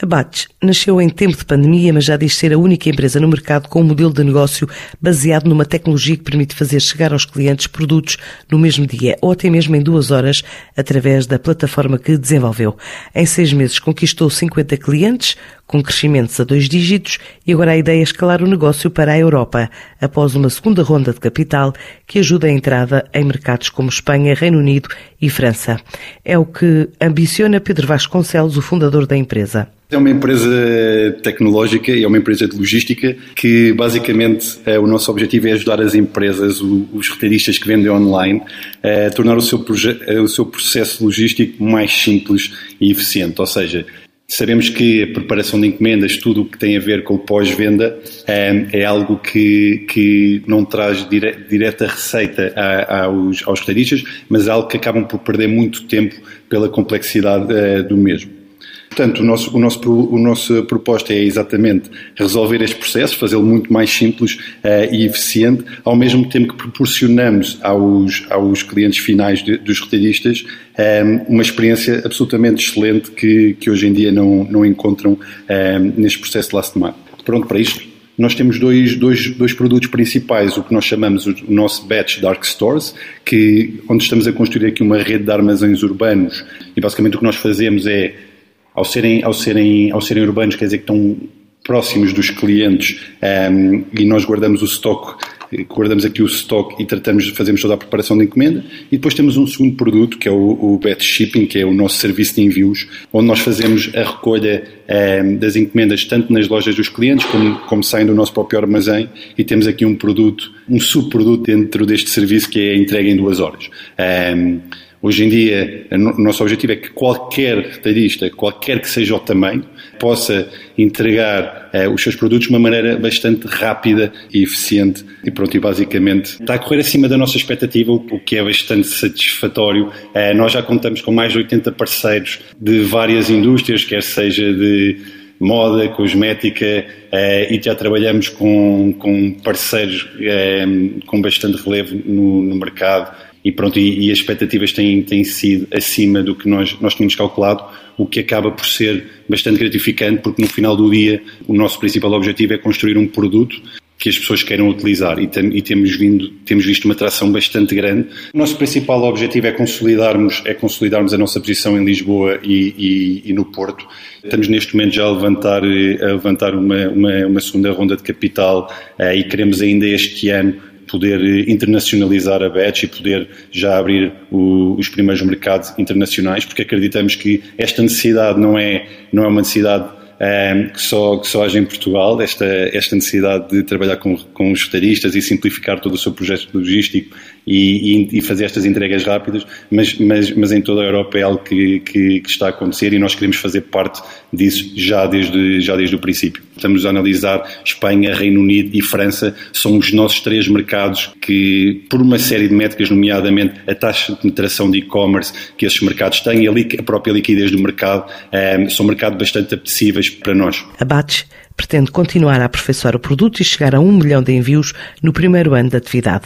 A Batch nasceu em tempo de pandemia, mas já diz ser a única empresa no mercado com um modelo de negócio baseado numa tecnologia que permite fazer chegar aos clientes produtos no mesmo dia ou até mesmo em duas horas através da plataforma que desenvolveu. Em seis meses conquistou 50 clientes, com crescimentos a dois dígitos, e agora a ideia é escalar o negócio para a Europa, após uma segunda ronda de capital que ajuda a entrada em mercados como Espanha, Reino Unido e França. É o que ambiciona Pedro Vasconcelos, o fundador da empresa. É uma empresa tecnológica e é uma empresa de logística que basicamente é, o nosso objetivo é ajudar as empresas, os retalhistas que vendem online, a tornar o seu, o seu processo logístico mais simples e eficiente. Ou seja, Sabemos que a preparação de encomendas, tudo o que tem a ver com o pós-venda, é, é algo que, que não traz dire, direta receita aos, aos mas é algo que acabam por perder muito tempo pela complexidade é, do mesmo. Portanto, o nosso, o nosso, o nosso proposta é exatamente resolver este processo, fazê-lo muito mais simples uh, e eficiente, ao mesmo tempo que proporcionamos aos, aos clientes finais de, dos retalhistas um, eh, uma experiência absolutamente excelente que, que hoje em dia não, não encontram um, eh, neste processo de last mile. Pronto, para isto, nós temos dois, dois, dois produtos principais, o que nós chamamos o, nosso Batch Dark Stores, que, onde estamos a construir aqui uma rede de armazéns urbanos e basicamente o que nós fazemos é ao serem, ao serem, ao serem urbanos, quer dizer que estão próximos dos clientes um, ehm, e nós guardamos o estoque guardamos aqui o estoque e tratamos, fazemos toda a preparação da encomenda e depois temos um segundo produto que é o, o Batch Shipping, que é o nosso serviço de envios, onde nós fazemos a recolha ehm, das encomendas tanto nas lojas dos clientes como, como saem do nosso próprio armazém e temos aqui um produto, um subproduto dentro deste serviço que é a entrega em duas horas. Ehm, Hoje em dia, o nosso objetivo é que qualquer retalhista, qualquer que seja o tamanho, possa entregar eh, os seus produtos de uma maneira bastante rápida e eficiente. E pronto, e basicamente está a correr acima da nossa expectativa, o que é bastante satisfatório. Eh, nós já contamos com mais de 80 parceiros de várias indústrias, quer seja de moda, cosmética, eh, e já trabalhamos com, com parceiros eh, com bastante relevo no, no mercado e pronto, e, e, as expectativas têm, têm sido acima do que nós, nós tínhamos calculado, o que acaba por ser bastante gratificante, porque no final do dia o nosso principal objetivo é construir um produto que as pessoas queiram utilizar e, tem, e, temos, vindo, temos visto uma atração bastante grande. O nosso principal objetivo é consolidarmos, é consolidarmos a nossa posição em Lisboa e, e, e no Porto. Estamos neste momento já a levantar, a levantar uma, uma, uma segunda ronda de capital uh, e queremos ainda este ano poder internacionalizar a Batch e poder já abrir o, os primeiros mercados internacionais, porque acreditamos que esta necessidade não é, não é uma necessidade um, ehm, que, só, que só age em Portugal, esta, esta necessidade de trabalhar com, com os estaristas e simplificar todo o seu projeto logístico e, e, e, fazer estas entregas rápidas, mas, mas, mas em toda a Europa é algo que, que, que, está a acontecer e nós queremos fazer parte disso já desde, já desde o princípio. Estamos a analisar Espanha, Reino Unido e França, são os nossos três mercados que, por uma série de métricas, nomeadamente a taxa de penetração de e-commerce que esses mercados têm e a própria liquidez do mercado, um, são mercados bastante apetecíveis para nós. Abates pretende continuar a aperfeiçoar o produto e chegar a um milhão de envios no primeiro ano de atividade.